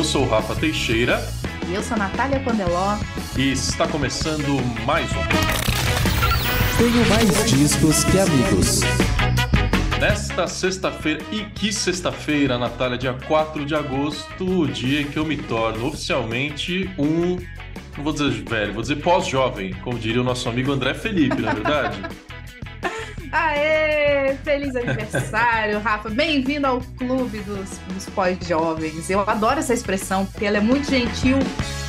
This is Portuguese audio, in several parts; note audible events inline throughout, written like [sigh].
Eu sou o Rafa Teixeira. E eu sou a Natália Pandeló. E está começando mais um. Tenho mais discos que amigos. Nesta sexta-feira, e que sexta-feira, Natália, dia 4 de agosto, o dia em que eu me torno oficialmente um. Não vou dizer velho, vou dizer pós-jovem, como diria o nosso amigo André Felipe, não é verdade? [laughs] Aê! Feliz aniversário, Rafa. Bem-vindo ao clube dos, dos pós-jovens. Eu adoro essa expressão, porque ela é muito gentil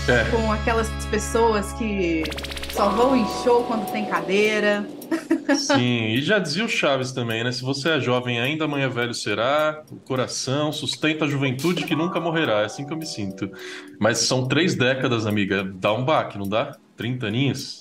é. com aquelas pessoas que só vão em show quando tem cadeira. Sim, e já dizia o Chaves também, né? Se você é jovem ainda, amanhã velho será. O coração sustenta a juventude que nunca morrerá. É assim que eu me sinto. Mas são três décadas, amiga. Dá um baque, não dá? 30 aninhos?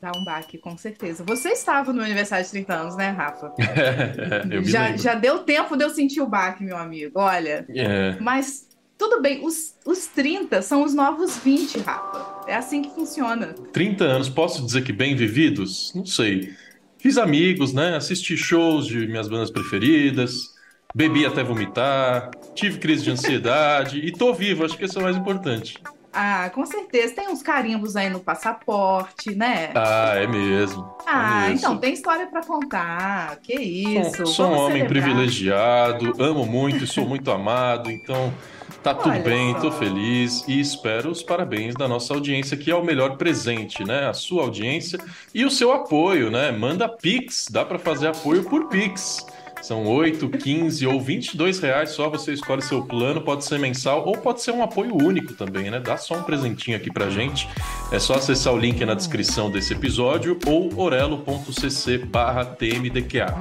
Dá um baque, com certeza. Você estava no aniversário de 30 anos, né, Rafa? [laughs] Já, já deu tempo de eu sentir o baque, meu amigo. Olha. É. Mas tudo bem, os, os 30 são os novos 20, Rafa. É assim que funciona. 30 anos, posso dizer que bem vividos? Não sei. Fiz amigos, né? Assisti shows de minhas bandas preferidas, bebi até vomitar, tive crise de ansiedade e tô vivo, acho que isso é o mais importante. Ah, com certeza. Tem uns carimbos aí no passaporte, né? Ah, é mesmo. Ah, é então tem história para contar. Que isso. Sou, sou um homem celebrar. privilegiado, amo muito e sou muito amado, então tá tudo Olha bem, só. tô feliz e espero os parabéns da nossa audiência, que é o melhor presente, né? A sua audiência e o seu apoio, né? Manda Pix, dá para fazer apoio por Pix. São 8, 15 ou 22 reais só, você escolhe seu plano, pode ser mensal ou pode ser um apoio único também, né? Dá só um presentinho aqui pra gente. É só acessar o link na descrição desse episódio ou orelo.cc barra tmdqa.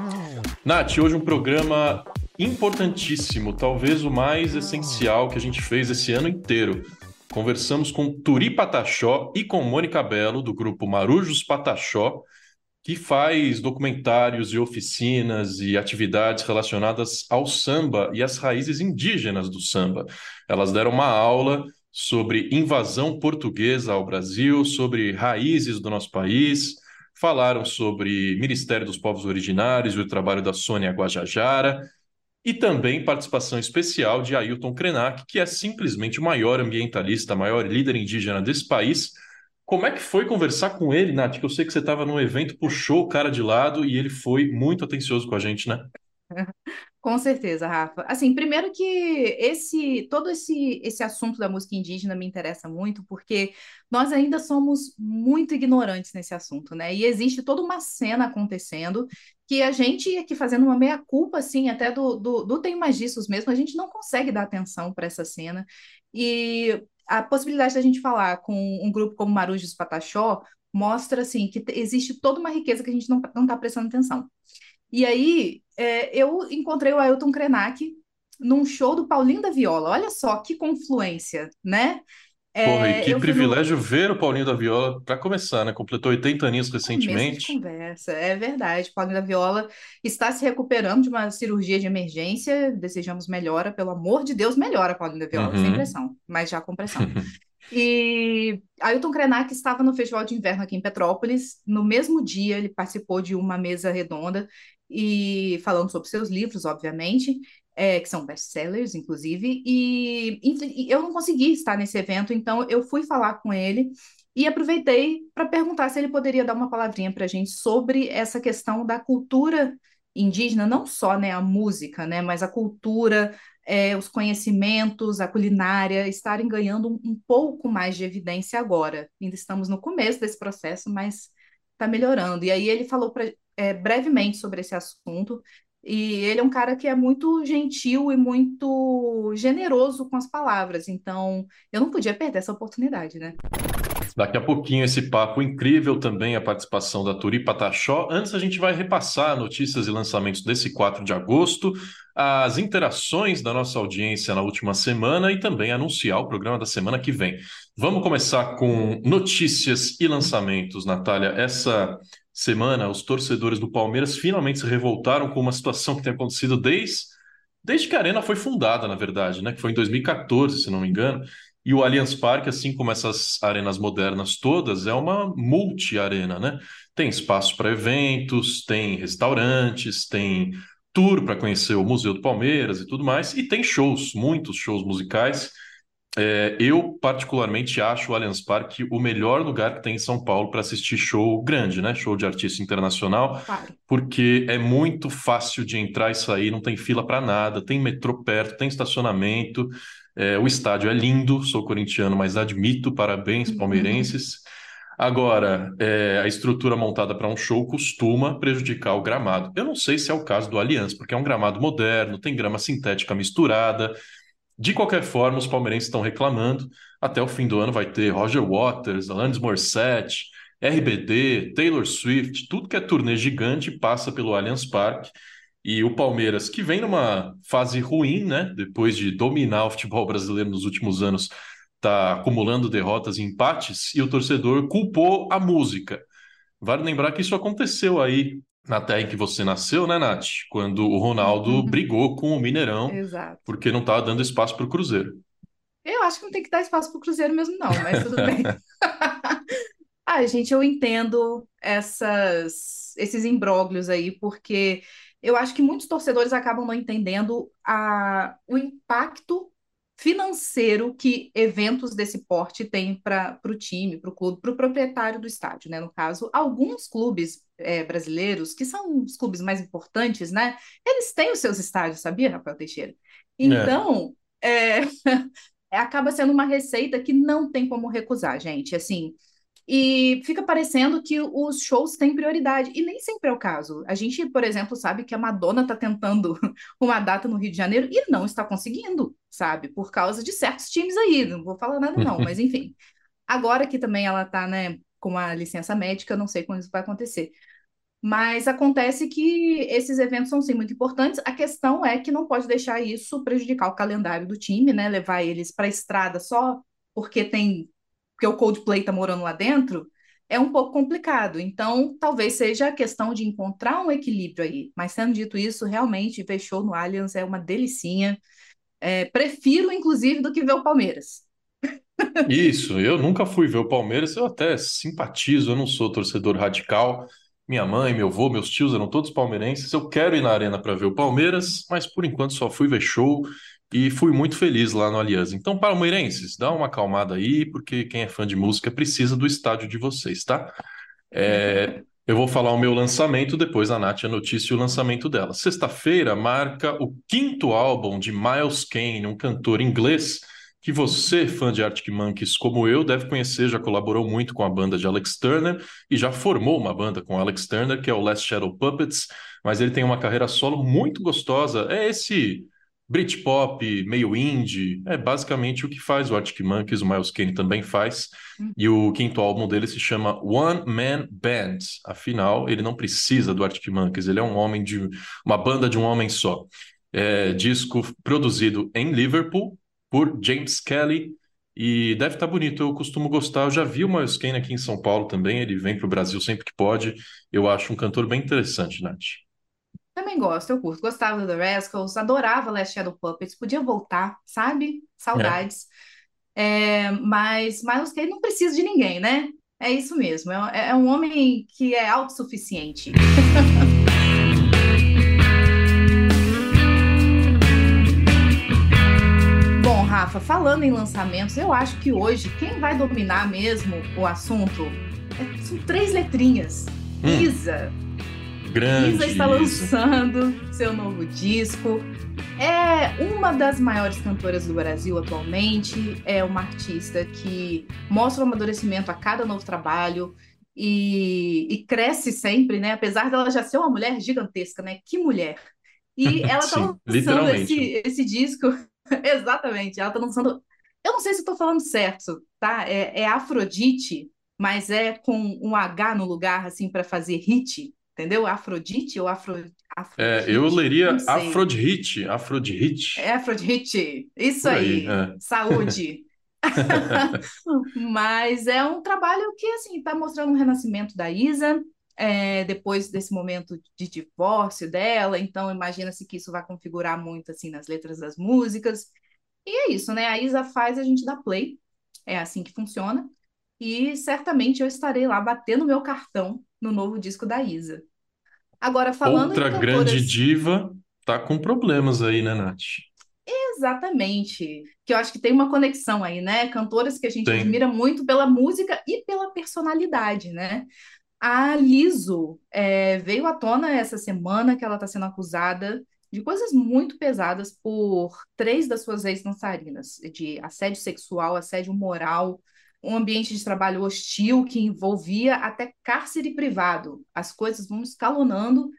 Nath, hoje um programa importantíssimo, talvez o mais essencial que a gente fez esse ano inteiro. Conversamos com Turi Pataxó e com Mônica Belo, do grupo Marujos Pataxó, que faz documentários e oficinas e atividades relacionadas ao samba e às raízes indígenas do samba. Elas deram uma aula sobre invasão portuguesa ao Brasil, sobre raízes do nosso país, falaram sobre Ministério dos Povos Originários e o trabalho da Sônia Guajajara, e também participação especial de Ailton Krenak, que é simplesmente o maior ambientalista, maior líder indígena desse país, como é que foi conversar com ele, Nath? Que eu sei que você estava num evento, puxou o cara de lado e ele foi muito atencioso com a gente, né? [laughs] Com certeza, Rafa. Assim, primeiro que esse todo esse esse assunto da música indígena me interessa muito, porque nós ainda somos muito ignorantes nesse assunto, né? E existe toda uma cena acontecendo que a gente aqui fazendo uma meia-culpa, assim, até do, do, do Tem Mais Discos mesmo, a gente não consegue dar atenção para essa cena. E a possibilidade da gente falar com um grupo como Marujos Pataxó mostra assim que existe toda uma riqueza que a gente não está prestando atenção. E aí é, eu encontrei o Ailton Krenak num show do Paulinho da Viola. Olha só que confluência, né? É, Porra, e que privilégio no... ver o Paulinho da Viola para começar, né? Completou 80 aninhos recentemente. De conversa, é verdade. Paulinho da Viola está se recuperando de uma cirurgia de emergência. Desejamos melhora, pelo amor de Deus, melhora, Paulinho da Viola, uhum. sem pressão, mas já com pressão. [laughs] e Ailton Krenak estava no Festival de Inverno aqui em Petrópolis. No mesmo dia, ele participou de uma mesa redonda e falando sobre seus livros, obviamente é, que são best-sellers, inclusive, e, e, eu não consegui estar nesse evento, então eu fui falar com ele e aproveitei para perguntar se ele poderia dar uma palavrinha para a gente sobre essa questão da cultura indígena, não só né, a música, né, mas a cultura, é, os conhecimentos, a culinária estarem ganhando um, pouco mais de evidência agora. Ainda estamos no começo desse processo, mas está melhorando. E aí ele falou pra, é, brevemente sobre esse assunto. E ele é um cara que é muito gentil e muito generoso com as palavras. Então, eu não podia perder essa oportunidade, né? Daqui a pouquinho esse papo incrível também a participação da Turi Pataxó. Antes a gente vai repassar notícias e lançamentos desse 4 de agosto, as interações da nossa audiência na última semana e também anunciar o programa da semana que vem. Vamos começar com notícias e lançamentos, Natália. Essa semana, os torcedores do Palmeiras finalmente se revoltaram com uma situação que tem acontecido desde, desde que a Arena foi fundada, na verdade, né? Que foi em 2014, se não me engano. E o Allianz Parque, assim como essas arenas modernas todas, é uma multi-arena, né? Tem espaço para eventos, tem restaurantes, tem tour para conhecer o Museu do Palmeiras e tudo mais, e tem shows, muitos shows musicais. É, eu, particularmente, acho o Allianz Parque o melhor lugar que tem em São Paulo para assistir show grande, né? Show de artista internacional, Claro. porque é muito fácil de entrar e sair, não tem fila para nada, tem metrô perto, tem estacionamento, é, o estádio é lindo, sou corintiano, mas admito, parabéns, palmeirenses. Agora, é, a estrutura montada para um show costuma prejudicar o gramado. Eu não sei se é o caso do Allianz, porque é um gramado moderno, tem grama sintética misturada. De qualquer forma, os palmeirenses estão reclamando. Até o fim do ano vai ter Roger Waters, Alanis Morissette, RBD, Taylor Swift, tudo que é turnê gigante passa pelo Allianz Parque. E o Palmeiras, que vem numa fase ruim, né? Depois de dominar o futebol brasileiro nos últimos anos, está acumulando derrotas e empates, e o torcedor culpou a música. Vale lembrar que isso aconteceu aí na terra em que você nasceu, né, Nath? Quando o Ronaldo Uhum. brigou com o Mineirão Exato. porque não estava dando espaço para o Cruzeiro. Eu acho que não tem que dar espaço pro Cruzeiro mesmo, não, mas tudo bem. [laughs] Ah, gente, eu entendo essas, esses imbróglios aí, porque eu acho que muitos torcedores acabam não entendendo a, o impacto financeiro que eventos desse porte têm para o time, para o clube, para o proprietário do estádio, né? No caso, alguns clubes é, brasileiros, que são os clubes mais importantes, né? Eles têm os seus estádios, sabia, Rafael Teixeira? Então, [laughs] é, acaba sendo uma receita que não tem como recusar, gente. Assim, e fica parecendo que os shows têm prioridade, e nem sempre é o caso. A gente, por exemplo, sabe que a Madonna está tentando [laughs] uma data no Rio de Janeiro e não está conseguindo, sabe? Por causa de certos times aí. Não vou falar nada, não, mas enfim. [laughs] Agora que também ela está, né, com a licença médica, não sei quando isso vai acontecer. Mas acontece que esses eventos são sim muito importantes. A questão é que não pode deixar isso prejudicar o calendário do time, né? Levar eles para a estrada só porque tem porque o Coldplay está morando lá dentro, é um pouco complicado. Então, talvez seja a questão de encontrar um equilíbrio aí. Mas sendo dito isso, realmente ver show no Allianz é uma delicinha. É, prefiro, inclusive, do que ver o Palmeiras. Isso, eu nunca fui ver o Palmeiras, eu até simpatizo, eu não sou torcedor radical. Minha mãe, meu avô, meus tios eram todos palmeirenses. Eu quero ir na arena para ver o Palmeiras, mas por enquanto só fui ver show e fui muito feliz lá no Allianz. Então, palmeirenses, dá uma acalmada aí, porque quem é fã de música precisa do estádio de vocês, tá? É, eu vou falar o meu lançamento, depois a Nath a notícia e o lançamento dela. Sexta-feira marca o quinto álbum de Miles Kane, um cantor inglês que você, fã de Arctic Monkeys como eu, deve conhecer, já colaborou muito com a banda de Alex Turner e já formou uma banda com Alex Turner, que é o Last Shadow Puppets, mas ele tem uma carreira solo muito gostosa. É esse Britpop, meio indie, é basicamente o que faz o Arctic Monkeys, o Miles Kane também faz. E o quinto álbum dele se chama One Man Band. Afinal, ele não precisa do Arctic Monkeys, ele é um homem de uma banda de um homem só. É, disco produzido em Liverpool por James Kelly e deve estar bonito. Eu costumo gostar. Eu já vi o Miles Kane aqui em São Paulo também. Ele vem para o Brasil sempre que pode. Eu acho um cantor bem interessante, Nath. Também gosto, eu curto. Gostava do The Rascals, adorava Last Shadow Puppets, podia voltar, sabe? Saudades. É, mas Miles não precisa de ninguém, né? É isso mesmo. É, é um homem que é autossuficiente. [laughs] Bom, Rafa, falando em lançamentos, eu acho que hoje quem vai dominar mesmo o assunto é- são três letrinhas. Hum. Isa. Grande. Isa está lançando seu novo disco. É uma das maiores cantoras do Brasil atualmente. É uma artista que mostra o amadurecimento a cada novo trabalho e, e cresce sempre, né? Apesar dela já ser uma mulher gigantesca, né? Que mulher! E [laughs] ela está lançando esse, esse disco. [laughs] Exatamente, ela está lançando. Eu não sei se estou falando certo, tá? É, é Afrodite, mas é com um H no lugar, assim, para fazer hit, entendeu? Afrodite ou Afro... É, Afrodite? eu leria. Afrodite. Afrodite. É Afrodite, isso Por aí, aí, é. saúde. [laughs] [laughs] Mas é um trabalho que, assim, está mostrando um renascimento da Isa, é, depois desse momento de divórcio dela, então imagina-se que isso vai configurar muito, assim, nas letras das músicas. E é isso, né? A Isa faz, a gente dá play, é assim que funciona, e certamente eu estarei lá batendo meu cartão no novo disco da Isa. Agora, falando em Outra grande cantoras... diva tá com problemas aí, né, Nath? Exatamente. Que eu acho que tem uma conexão aí, né? Cantoras que a gente Tem. admira muito pela música e pela personalidade, né? A Liso é, veio à tona essa semana que ela está sendo acusada de coisas muito pesadas por três das suas ex-dançarinas, de assédio sexual, assédio moral, um ambiente de trabalho hostil que envolvia até cárcere privado. As coisas vão escalonando,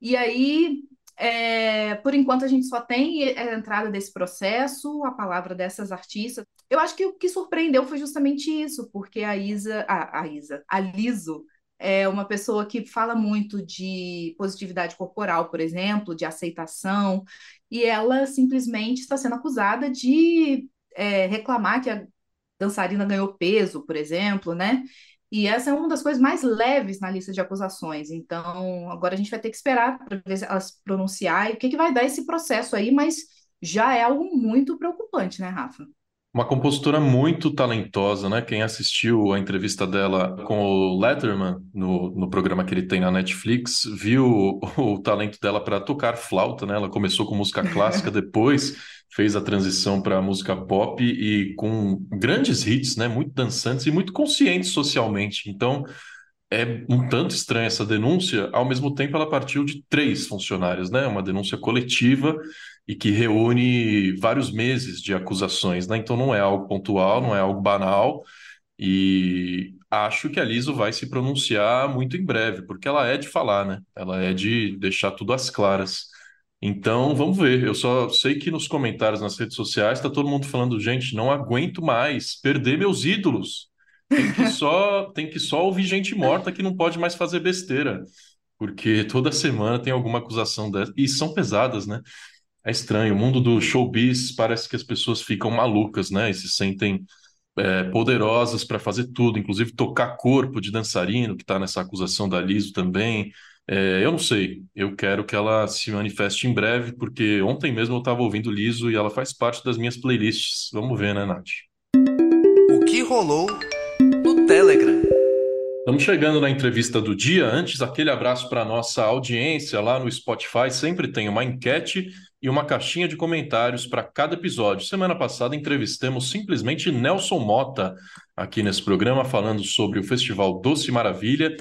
e aí, é, por enquanto, a gente só tem a entrada desse processo, a palavra dessas artistas. Eu acho que o que surpreendeu foi justamente isso, porque a Isa, a, a Isa, a Liso, é uma pessoa que fala muito de positividade corporal, por exemplo, de aceitação, e ela simplesmente está sendo acusada de é, reclamar que a dançarina ganhou peso, por exemplo, né? E essa é uma das coisas mais leves na lista de acusações. Então, agora a gente vai ter que esperar para ver se elas pronunciar e o que, que vai dar esse processo aí, mas já é algo muito preocupante, né, Rafa? Uma compositora muito talentosa, né? Quem assistiu a entrevista dela com o Letterman no, no programa que ele tem na Netflix, viu o, o talento dela para tocar flauta, né? Ela começou com música clássica, [laughs] depois fez a transição para música pop e com grandes hits, né? Muito dançantes e muito conscientes socialmente. Então, é um tanto estranha essa denúncia, ao mesmo tempo ela partiu de três funcionários, né? Uma denúncia coletiva e que reúne vários meses de acusações, né? Então não é algo pontual, não é algo banal, e acho que a Liso vai se pronunciar muito em breve, porque ela é de falar, né? Ela é de deixar tudo às claras. Então vamos ver. Eu só sei que nos comentários nas redes sociais está todo mundo falando, gente, não aguento mais perder meus ídolos. Tem que [laughs] só, tem que só ouvir gente morta que não pode mais fazer besteira. Porque toda semana tem alguma acusação dessa. E são pesadas, né? É estranho. O mundo do showbiz parece que as pessoas ficam malucas, né? E se sentem é, poderosas para fazer tudo, inclusive tocar corpo de dançarino, que está nessa acusação da Liso também. É, eu não sei. Eu quero que ela se manifeste em breve, porque ontem mesmo eu estava ouvindo Liso e ela faz parte das minhas playlists. Vamos ver, né, Nath? O que rolou no Telegram? Estamos chegando na entrevista do dia. Antes, aquele abraço para nossa audiência lá no Spotify. Sempre tem uma enquete e uma caixinha de comentários para cada episódio. Semana passada entrevistamos simplesmente Nelson Mota aqui nesse programa, falando sobre o Festival Doce Maravilha.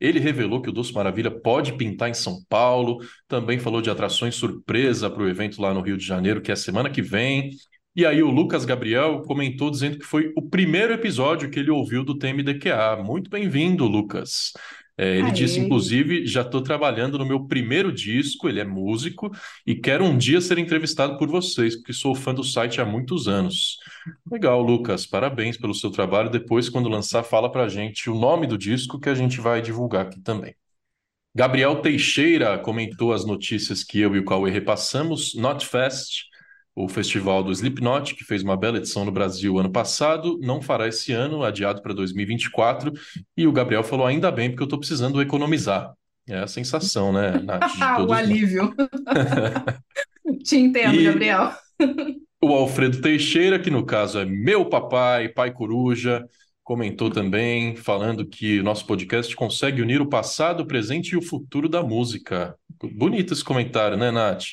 Ele revelou que o Doce Maravilha pode pintar em São Paulo, também falou de atrações surpresa para o evento lá no Rio de Janeiro, que é semana que vem. E aí o Lucas Gabriel comentou dizendo que foi o primeiro episódio que ele ouviu do TMDQA. Muito bem-vindo, Lucas. É, ele Aê. disse, inclusive, já estou trabalhando no meu primeiro disco, ele é músico, e quero um dia ser entrevistado por vocês, porque sou fã do site há muitos anos. Legal, Lucas, parabéns pelo seu trabalho. Depois, quando lançar, fala pra gente o nome do disco que a gente vai divulgar aqui também. Gabriel Teixeira comentou as notícias que eu e o Cauê repassamos. Not Fest, o festival do Slipknot, que fez uma bela edição no Brasil ano passado, não fará esse ano, adiado para 2024. E o Gabriel falou: ainda bem, porque eu estou precisando economizar. É a sensação, né, Nath? Ah, [laughs] o alívio. [laughs] Te entendo, E- Gabriel. O Alfredo Teixeira, que no caso é meu papai, pai coruja, comentou também, falando que nosso podcast consegue unir o passado, o presente e o futuro da música. Bonito esse comentário, né, Nath?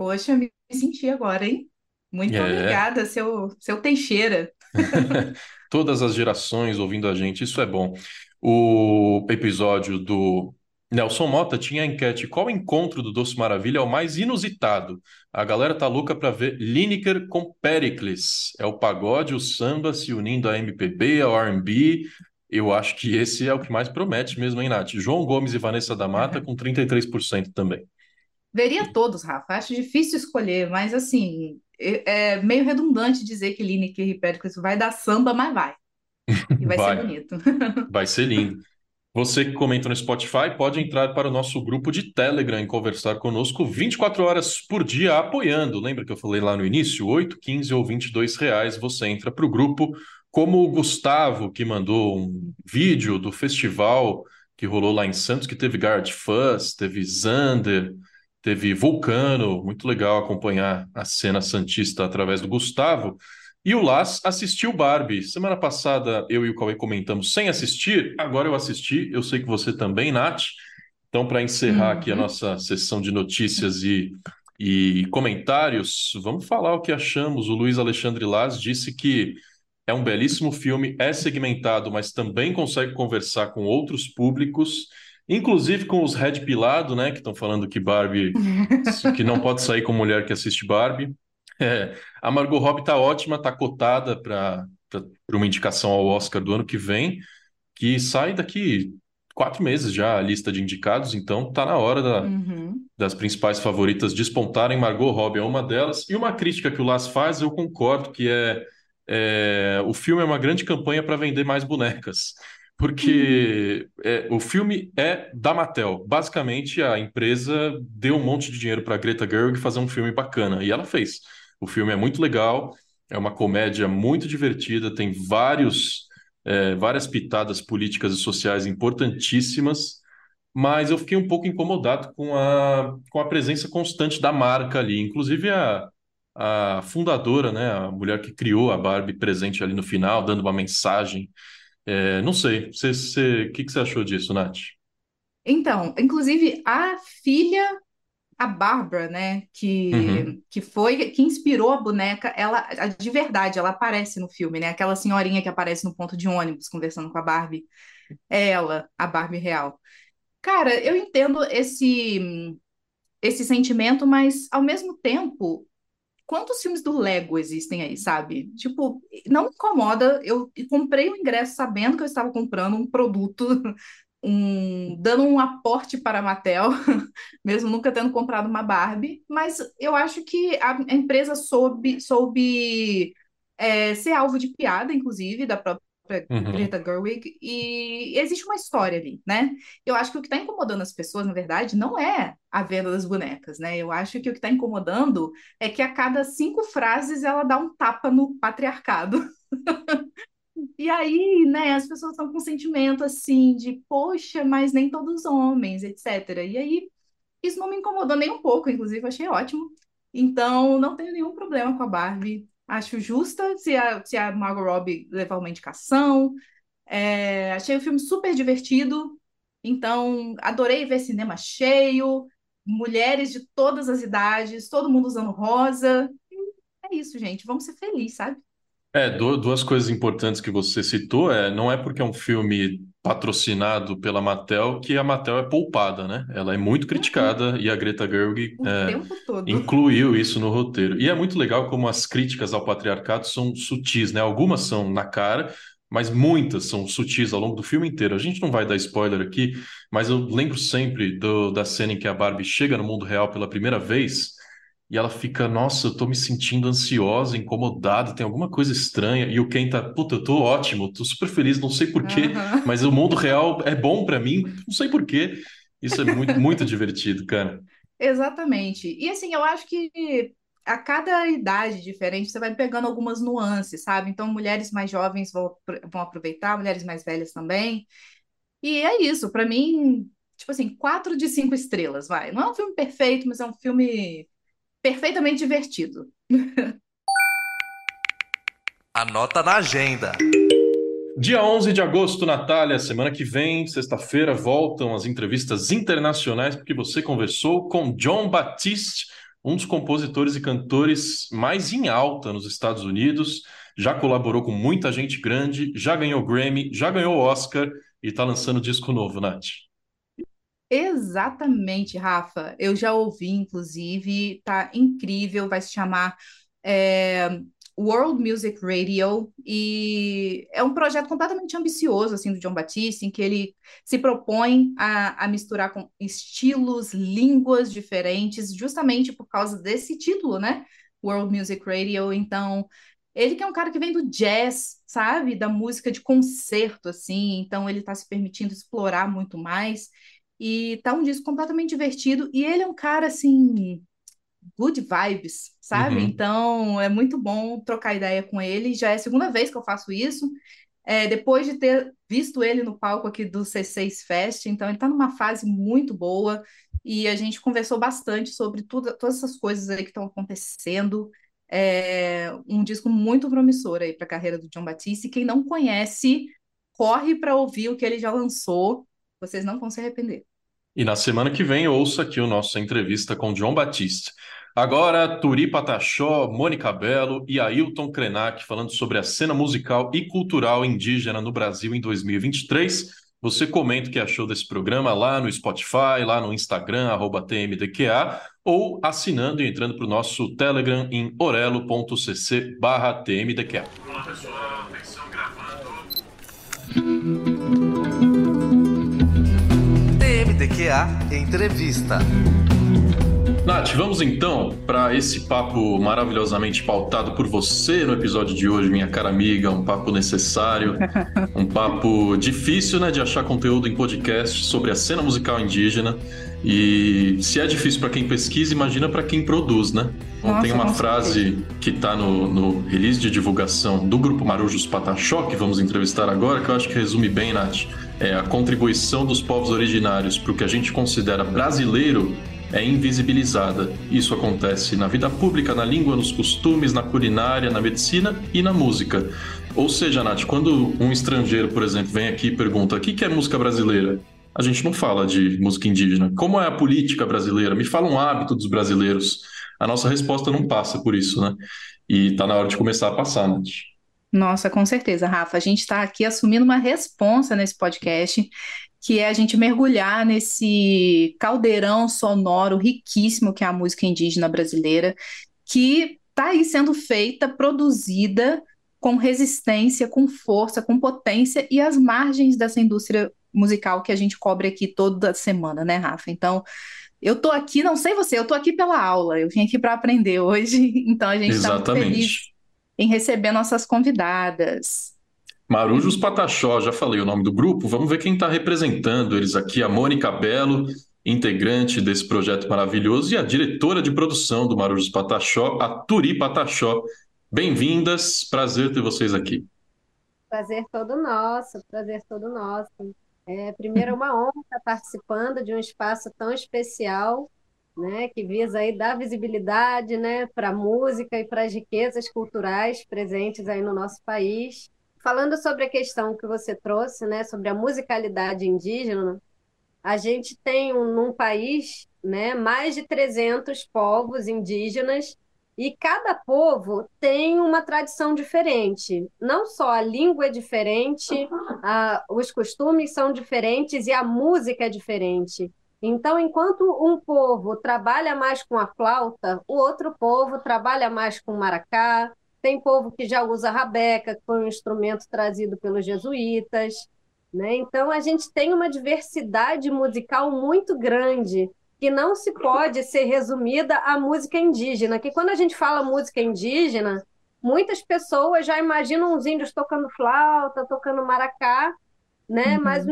Poxa, me senti agora, hein? Muito É. obrigada, seu, seu Teixeira. [laughs] Todas as gerações ouvindo a gente, isso é bom. O episódio do Nelson Mota tinha a enquete: qual encontro do Doce Maravilha é o mais inusitado? A galera tá louca para ver Lineker com Pericles. É o pagode, o samba se unindo a MPB, ao R&B. Eu acho que esse é o que mais promete mesmo, hein, Nath? João Gomes e Vanessa da Mata com 33% também. Veria todos, Rafa. Acho difícil escolher, mas assim, é meio redundante dizer que Lineker e Péricles vai dar samba, mas vai. E vai Vai. ser bonito. [laughs] Vai ser lindo. Você que comenta no Spotify pode entrar para o nosso grupo de Telegram e conversar conosco 24 horas por dia apoiando. Lembra que eu falei lá no início? 8, 15 ou 22 reais você entra para o grupo. Como o Gustavo, que mandou um vídeo do festival que rolou lá em Santos, que teve Guard Fuzz, teve Zander, teve Vulcano. Muito legal acompanhar a cena santista através do Gustavo. E o Las assistiu Barbie. Semana passada eu e o Cauê comentamos sem assistir, agora eu assisti. Eu sei que você também, Nath. Então, para encerrar aqui a Uhum. nossa sessão de notícias e, e comentários, vamos falar o que achamos. O Luiz Alexandre Laz disse que é um belíssimo filme, é segmentado, mas também consegue conversar com outros públicos, inclusive com os Red Pilado, né, que estão falando que Barbie, [laughs] que não pode sair com mulher que assiste Barbie. É, a Margot Robbie tá ótima, tá cotada para uma indicação ao Oscar do ano que vem, que sai daqui quatro meses já a lista de indicados, então tá na hora da, uhum. das principais favoritas despontarem. Margot Robbie é uma delas. E uma crítica que o Las faz, eu concordo, que é é, o filme é uma grande campanha para vender mais bonecas. Porque é, o filme é da Mattel. Basicamente, a empresa deu um monte de dinheiro para Greta Gerwig fazer um filme bacana. E ela fez. O filme é muito legal, é uma comédia muito divertida, tem vários, é, várias pitadas políticas e sociais importantíssimas. Mas eu fiquei um pouco incomodado com a, com a presença constante da marca ali. Inclusive, a, a fundadora, né, a mulher que criou a Barbie presente ali no final, dando uma mensagem. É, não sei, o que, que você achou disso, Nath? Então, inclusive a filha, a Bárbara, né, que, uhum. que foi, que inspirou a boneca, ela, de verdade, ela aparece no filme, né, aquela senhorinha que aparece no ponto de ônibus conversando com a Barbie, é ela, a Barbie real. Cara, eu entendo esse, esse sentimento, mas ao mesmo tempo, quantos filmes do Lego existem aí, sabe? Tipo, não incomoda. Eu comprei o ingresso sabendo que eu estava comprando um produto, [laughs] um, dando um aporte para a Mattel, [laughs] mesmo nunca tendo comprado uma Barbie. Mas eu acho que a empresa soube, soube é, ser alvo de piada, inclusive, da própria uhum. Greta Gerwig, e existe uma história ali, né? Eu acho que o que está incomodando as pessoas, na verdade, não é a venda das bonecas, né? Eu acho que o que está incomodando é que a cada cinco frases ela dá um tapa no patriarcado. [laughs] E aí, né, as pessoas estão com um sentimento assim de, poxa, mas nem todos os homens, etc. E aí, isso não me incomodou nem um pouco, inclusive, achei ótimo. Então, não tenho nenhum problema com a Barbie. Acho justa se a, se a Margot Robbie levar uma indicação. É, achei o filme super divertido. Então, adorei ver cinema cheio, mulheres de todas as idades, todo mundo usando rosa. É isso, gente. Vamos ser felizes, sabe? É, duas coisas importantes que você citou é, não é porque é um filme patrocinado pela Mattel que a Mattel é poupada, né? Ela é muito criticada e a Greta Gerwig é, incluiu isso no roteiro. E é muito legal como as críticas ao patriarcado são sutis, né? Algumas são na cara, mas muitas são sutis ao longo do filme inteiro. A gente não vai dar spoiler aqui, mas eu lembro sempre do, da cena em que a Barbie chega no mundo real pela primeira vez e ela fica, nossa, eu tô me sentindo ansiosa, incomodada, tem alguma coisa estranha. E o Ken tá, puta, eu tô ótimo, tô super feliz, não sei porquê, uhum. [laughs] mas o mundo real é bom para mim, não sei porquê. Isso é muito, muito divertido, cara. Exatamente. E assim, eu acho que a cada idade diferente você vai pegando algumas nuances, sabe? Então, mulheres mais jovens vão, vão aproveitar, mulheres mais velhas também. E é isso, para mim, tipo assim, quatro de cinco estrelas, vai. Não é um filme perfeito, mas é um filme perfeitamente divertido. Anota na agenda. Dia 11 de agosto, Natália, semana que vem, sexta-feira, voltam as entrevistas internacionais, porque você conversou com John Batiste, um dos compositores e cantores mais em alta nos Estados Unidos. Já colaborou com muita gente grande, já ganhou Grammy, já ganhou Oscar e está lançando disco novo, Nath. Exatamente, Rafa. Eu já ouvi, inclusive, tá incrível. Vai se chamar é, World Music Radio e é um projeto completamente ambicioso, assim, do John Batiste, em que ele se propõe a, a misturar com estilos, línguas diferentes, justamente por causa desse título, né? World Music Radio. Então, ele que é um cara que vem do jazz, sabe? Da música de concerto, assim. Então, ele está se permitindo explorar muito mais. E tá um disco completamente divertido. E ele é um cara, assim, good vibes, sabe? Uhum. Então é muito bom trocar ideia com ele. Já é a segunda vez que eu faço isso. É, depois de ter visto ele no palco aqui do C6 Fest, então ele está numa fase muito boa e a gente conversou bastante sobre tudo, todas essas coisas aí que estão acontecendo. É um disco muito promissor aí para a carreira do John Batiste. Quem não conhece, corre para ouvir o que ele já lançou, vocês não vão se arrepender. E na semana que vem, ouça aqui o nosso entrevista com João Batista. Agora, Turi Pataxó, Mônica Belo e Ailton Krenak falando sobre a cena musical e cultural indígena no Brasil em 2023. Você comenta o que achou desse programa lá no Spotify, lá no Instagram, arroba TMDQA, ou assinando e entrando para o nosso Telegram em orelo.cc barra TMDQA. Olá pessoal, atenção gravando. TMDQA Entrevista. Nath, vamos então para esse papo maravilhosamente pautado por você no episódio de hoje, minha cara amiga. Um papo necessário, [laughs] um papo difícil né, de achar conteúdo em podcast sobre a cena musical indígena. E se é difícil para quem pesquisa, imagina para quem produz, né? Nossa, tem uma frase que está no, no, release de divulgação do grupo Marujos Pataxó, que vamos entrevistar agora, que eu acho que resume bem, Nath. É a contribuição dos povos originários para o que a gente considera brasileiro é invisibilizada. Isso acontece na vida pública, na língua, nos costumes, na culinária, na medicina e na música. Ou seja, Nath, quando um estrangeiro, por exemplo, vem aqui e pergunta o que é música brasileira, a gente não fala de música indígena. Como é a política brasileira? Me fala um hábito dos brasileiros. A nossa resposta não passa por isso, né? E tá na hora de começar a passar, Nath. Nossa, com certeza, Rafa. A gente está aqui assumindo uma responsa nesse podcast que é a gente mergulhar nesse caldeirão sonoro riquíssimo que é a música indígena brasileira, que está aí sendo feita, produzida com resistência, com força, com potência e às margens dessa indústria musical que a gente cobre aqui toda semana, né, Rafa? Então, eu tô aqui, não sei você, eu tô aqui pela aula, eu vim aqui para aprender hoje, [laughs] então a gente está muito feliz em receber nossas convidadas. Marujos Pataxó, já falei o nome do grupo, vamos ver quem está representando eles aqui. A Mônica Belo, integrante desse projeto maravilhoso, e a diretora de produção do Marujos Pataxó, a Turi Pataxó. Bem-vindas, prazer ter vocês aqui. Prazer todo nosso, prazer todo nosso. É, primeiro, é uma honra estar participando de um espaço tão especial, né, que visa aí dar visibilidade, né, para a música e para as riquezas culturais presentes aí no nosso país. Falando sobre a questão que você trouxe, né, sobre a musicalidade indígena, a gente tem um, num país né, mais de 300 povos indígenas e cada povo tem uma tradição diferente. Não só a língua é diferente, a, os costumes são diferentes e a música é diferente. Então, enquanto um povo trabalha mais com a flauta, o outro povo trabalha mais com maracá, tem povo que já usa rabeca, que foi um instrumento trazido pelos jesuítas. Né? Então, a gente tem uma diversidade musical muito grande, que não se pode ser resumida à música indígena. Que quando a gente fala música indígena, muitas pessoas já imaginam os índios tocando flauta, tocando maracá, né? Uhum. Mas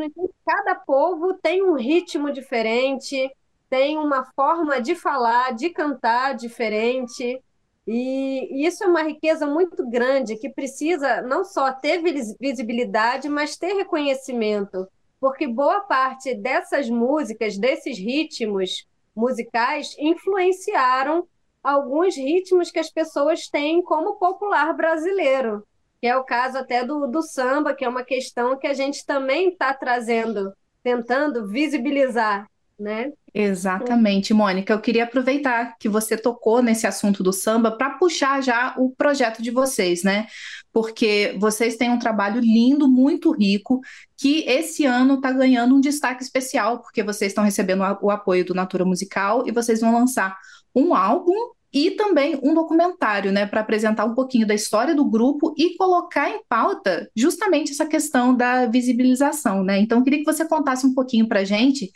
cada povo tem um ritmo diferente, tem uma forma de falar, de cantar diferente. E isso é uma riqueza muito grande que precisa não só ter visibilidade, mas ter reconhecimento, porque boa parte dessas músicas, desses ritmos musicais, influenciaram alguns ritmos que as pessoas têm como popular brasileiro, que é o caso até do, do samba, que é uma questão que a gente também está trazendo, tentando visibilizar né? Exatamente, Mônica. Eu queria aproveitar que você tocou nesse assunto do samba para puxar já o projeto de vocês, né? Porque vocês têm um trabalho lindo, muito rico, que esse ano está ganhando um destaque especial, porque vocês estão recebendo o apoio do Natura Musical e vocês vão lançar um álbum e também um documentário, né, para apresentar um pouquinho da história do grupo e colocar em pauta justamente essa questão da visibilização, né? Então, eu queria que você contasse um pouquinho para gente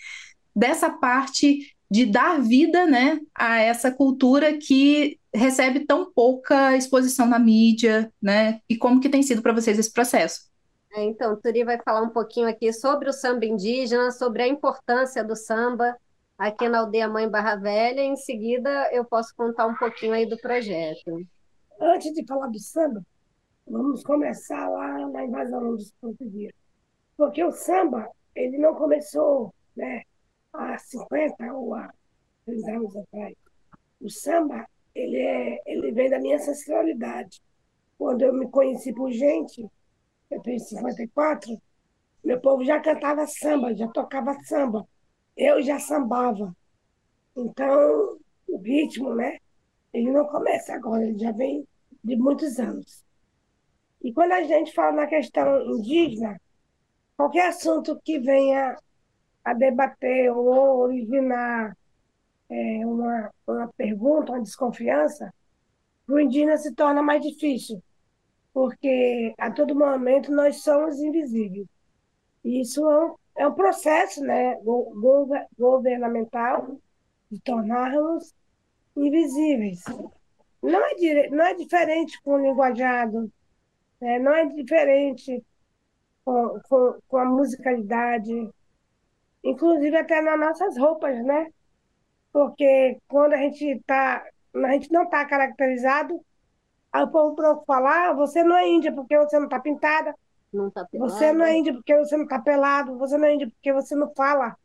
dessa parte de dar vida né, a essa cultura que recebe tão pouca exposição na mídia, né? E como que tem sido para vocês esse processo? É, então, Turi vai falar um pouquinho aqui sobre o samba indígena, sobre a importância do samba aqui na aldeia Mãe Barra Velha. Em seguida, eu posso contar um pouquinho aí do projeto. Antes de falar do samba, vamos começar lá na invasão dos portugueses. Porque o samba, ele não começou, né? há 50 ou há 30 anos atrás. O samba, ele, é, ele vem da minha ancestralidade. Quando eu me conheci por gente, eu tenho 54, meu povo já cantava samba, já tocava samba. Eu já sambava. Então, o ritmo, né? Ele não começa agora, ele já vem de muitos anos. E quando a gente fala na questão indígena, qualquer assunto que venha a debater ou originar é, uma, uma pergunta, uma desconfiança, para o indígena se torna mais difícil, porque a todo momento nós somos invisíveis. E isso é um, é um processo né, governamental de tornarmos invisíveis. Não é, dire... não é diferente com o linguajado, né? não é diferente com, com, com a musicalidade, inclusive até nas nossas roupas, né? Porque quando a gente tá, a gente não está caracterizado, aí o povo falar, ah, você não é índia porque você não está pintada, não tá você não é índia porque você não está pelado, você não é índia porque você não fala,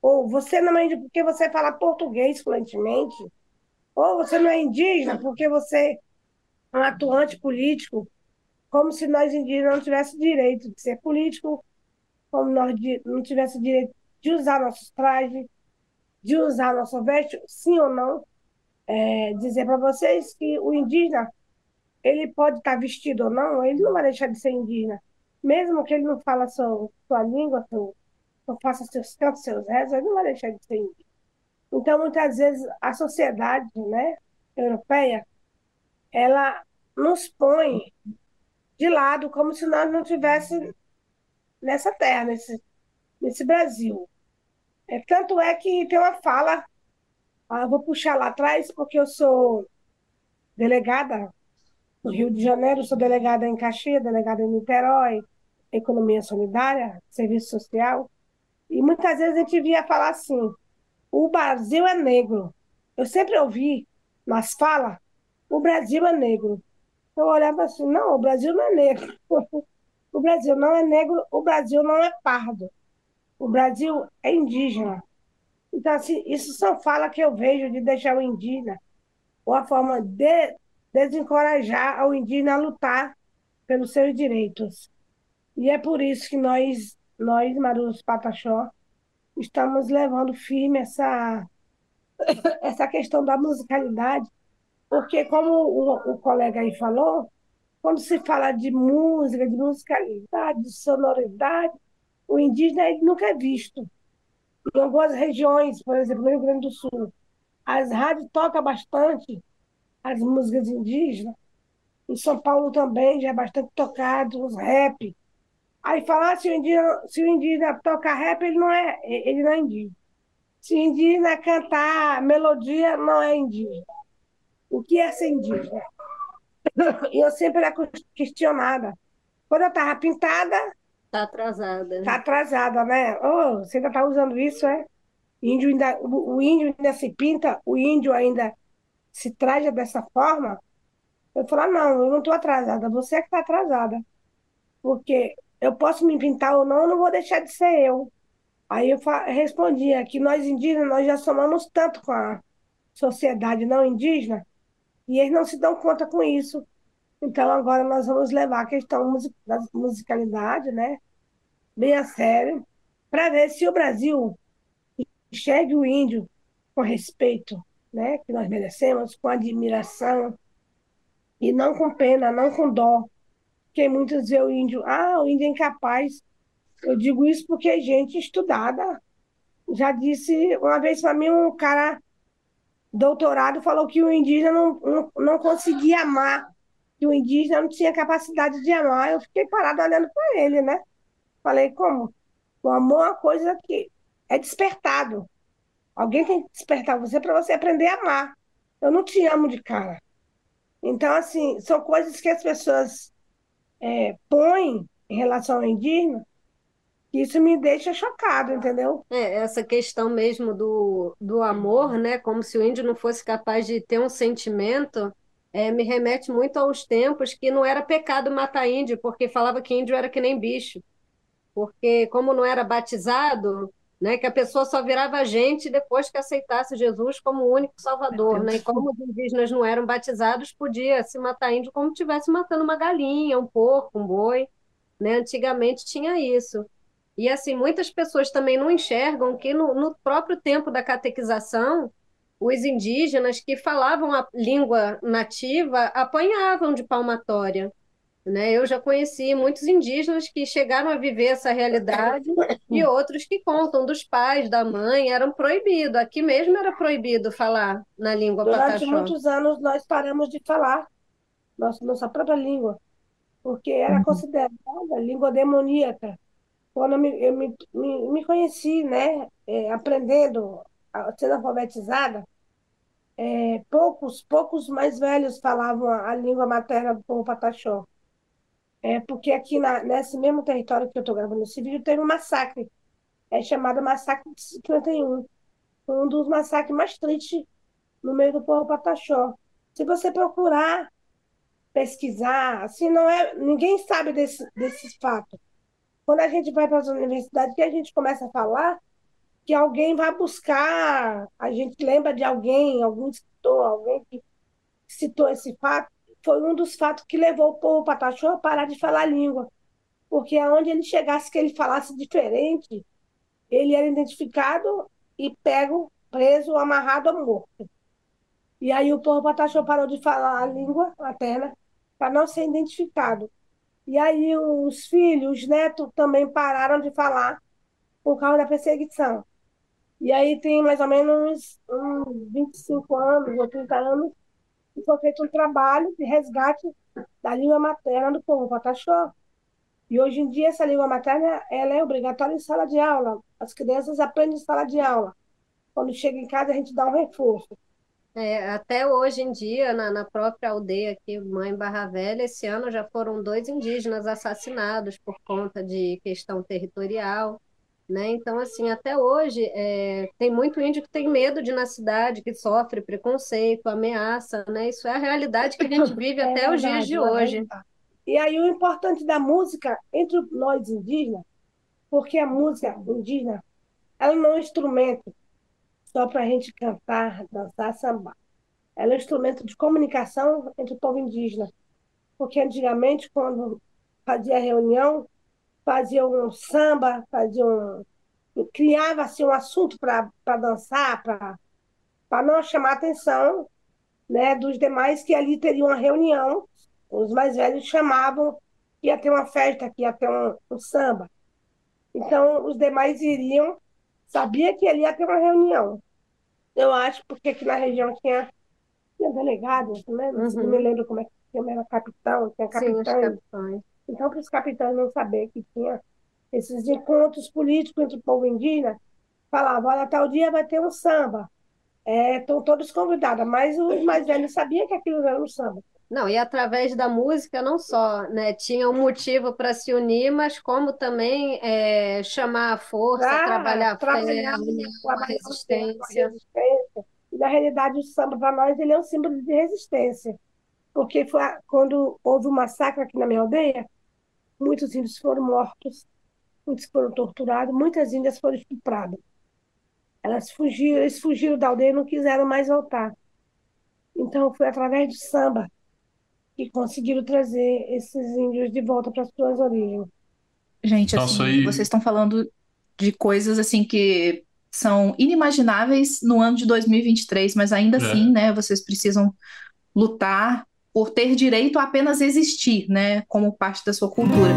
ou você não é índia porque você fala português fluentemente, ou você não é indígena porque você é um atuante político, como se nós indígenas não tivéssemos direito de ser político, como nós não tivéssemos direito de usar nossos trajes, de usar nosso veste, sim ou não. É, dizer para vocês que o indígena, ele pode estar tá vestido ou não, ele não vai deixar de ser indígena. Mesmo que ele não fala sua, sua língua, ou faça seus cantos, seus rezos, ele não vai deixar de ser indígena. Então, muitas vezes, a sociedade né, europeia, ela nos põe de lado como se nós não tivéssemos nessa terra, nesse, nesse Brasil. É, tanto é que tem uma fala, ah, vou puxar lá atrás, porque eu sou delegada no Rio de Janeiro, sou delegada em Caxias, delegada em Niterói, Economia Solidária, Serviço Social, e muitas vezes a gente via falar assim, o Brasil é negro. Eu sempre ouvi nas falas, o Brasil é negro. Eu olhava assim, não, o Brasil não é negro. [laughs] o Brasil não é negro, o Brasil não é pardo. O Brasil é indígena. Então, assim, isso são falas que eu vejo de deixar o indígena, ou a forma de desencorajar o indígena a lutar pelos seus direitos. E é por isso que nós, nós Marus Pataxó, estamos levando firme essa, essa questão da musicalidade, porque, como o, o colega aí falou, quando se fala de música, de musicalidade, de sonoridade, o indígena ele nunca é visto. Em algumas regiões, por exemplo, no Rio Grande do Sul, as rádios tocam bastante as músicas indígenas. Em São Paulo também já é bastante tocado os rap. Aí falar ah, se o indígena, se o indígena toca rap, ele não é, ele não é indígena. Se o indígena cantar melodia, não é indígena. O que é ser indígena? [laughs] E eu sempre era questionada. Quando eu estava pintada, Está atrasada. Está atrasada, né? Oh, você ainda está usando isso, é? Índio ainda, o, índio ainda se pinta, o índio ainda se traja dessa forma. Eu falo, ah, não, eu não estou atrasada, você é que está atrasada. Porque eu posso me pintar ou não, eu não vou deixar de ser eu. Aí eu respondia que nós indígenas, nós já somamos tanto com a sociedade não indígena, e eles não se dão conta com isso. Então, agora nós vamos levar a questão da musicalidade, né, bem a sério, para ver se o Brasil enxergue o índio com respeito, né, que nós merecemos, com admiração, e não com pena, não com dó. Porque muitos veem o índio, ah, o índio é incapaz. Eu digo isso porque gente estudada. Já disse uma vez para mim um cara doutorado falou que o indígena não, não, não conseguia amar que o indígena não tinha capacidade de amar. Eu fiquei parada olhando para ele, né? Falei, como? O amor é uma coisa que é despertado. Alguém tem que despertar você para você aprender a amar. Eu não te amo de cara. Então, assim, são coisas que as pessoas é, põem em relação ao indígena isso me deixa chocado, entendeu? É, essa questão mesmo do, do amor, né? Como se o índio não fosse capaz de ter um sentimento é, me remete muito aos tempos que não era pecado matar índio, porque falava que índio era que nem bicho. Porque, como não era batizado, né, que a pessoa só virava gente depois que aceitasse Jesus como o único salvador. Né? E como os indígenas não eram batizados, podia se matar índio como estivesse matando uma galinha, um porco, um boi. Né? Antigamente tinha isso. E assim, muitas pessoas também não enxergam que no, no próprio tempo da catequização, os indígenas que falavam a língua nativa apanhavam de palmatória. Né? Eu já conheci muitos indígenas que chegaram a viver essa realidade [laughs] e outros que contam dos pais, da mãe, eram proibidos. Aqui mesmo era proibido falar na língua Durante pataxó. muitos anos nós paramos de falar nossa, nossa própria língua, porque era Uhum. considerada língua demoníaca. Quando eu me, eu me, me, me conheci, né, é, aprendendo, a- sendo alfabetizada, é, poucos, poucos mais velhos falavam a, a língua materna do povo pataxó. É porque aqui na, nesse mesmo território que eu estou gravando esse vídeo teve um massacre, é chamado Massacre de 51, foi um dos massacres mais tristes no meio do povo pataxó. Se você procurar pesquisar, assim, não é, ninguém sabe desse, desses fatos. Quando a gente vai para as universidades, que a gente começa a falar, que alguém vai buscar, a gente lembra de alguém, algum escritor, alguém que citou esse fato, foi um dos fatos que levou o povo pataxó a parar de falar a língua. Porque aonde ele chegasse, que ele falasse diferente, ele era identificado e pego, preso, amarrado ou morto. E aí o povo pataxó parou de falar a língua materna para não ser identificado. E aí os filhos, os netos também pararam de falar por causa da perseguição. E aí tem mais ou menos uns 25 anos ou 30 anos que foi feito um trabalho de resgate da língua materna do povo pataxó. E hoje em dia essa língua materna ela é obrigatória em sala de aula. As crianças aprendem em sala de aula. Quando chega em casa a gente dá um reforço. É, até hoje em dia, na, na própria aldeia aqui, Mãe Barra Velha, esse ano já foram dois indígenas assassinados por conta de questão territorial, né? Então, assim, até hoje é, tem muito índio que tem medo de ir na cidade, que sofre preconceito, ameaça, né? Isso é a realidade que a gente [laughs] vive É até os dias verdade, de é hoje. verdade. E aí o importante da música entre nós indígenas, porque a música indígena, ela não é um instrumento só para a gente cantar, dançar, sambar. Ela é um instrumento de comunicação entre o povo indígena. Porque antigamente, quando fazia reunião, fazia um samba, fazia um... criava-se um assunto para dançar, para não chamar a atenção né, dos demais que ali teriam uma reunião. Os mais velhos chamavam ia ter uma festa, que ia ter um, um samba. Então, os demais iriam, sabia que ali ia ter uma reunião. Eu acho, porque aqui na região tinha, tinha delegados, né? Não, sei, não me Uhum. lembro como é que tinha, era capitão, tinha Sim, os capitães. Então, para os capitães não saber que tinha esses encontros políticos entre o povo indígena, falava, olha, tal dia vai ter um samba. É, estão todos convidados, mas os mais velhos sabiam que aquilo era um samba. Não, e através da música não só, né, tinha um motivo para se unir, mas como também é, chamar a força, Para trabalhar trabalhar, a união, a trabalhar o tempo, a resistência. resistência. E, na realidade, o samba, para nós, ele é um símbolo de resistência. Porque foi quando houve um massacre aqui na minha aldeia, muitos índios foram mortos, muitos foram torturados, muitas índias foram estupradas. Elas fugiram, eles fugiram da aldeia e não quiseram mais voltar. Então, foi através do samba que conseguiram trazer esses índios de volta para as suas origens. Gente, Nossa, assim, e- vocês estão falando de coisas assim que são inimagináveis no ano de 2023, mas ainda É. assim, né, vocês precisam lutar por ter direito a apenas existir, né, como parte da sua cultura.